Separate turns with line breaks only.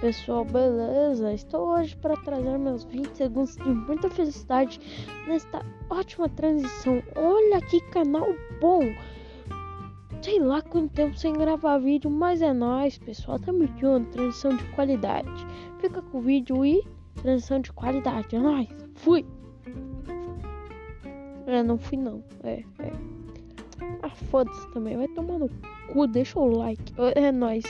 pessoal, beleza? Estou hoje para trazer meus 20 segundos de muita felicidade nesta ótima transição. Olha que canal bom! Sei lá quanto tempo sem gravar vídeo, mas é nóis, pessoal. Tamo junto, transição de qualidade. Fica com o vídeo e transição de qualidade. É nóis, fui! É, não fui não. É, é. Ah, foda-se também. Vai tomar no cu, deixa o like. É, é nóis.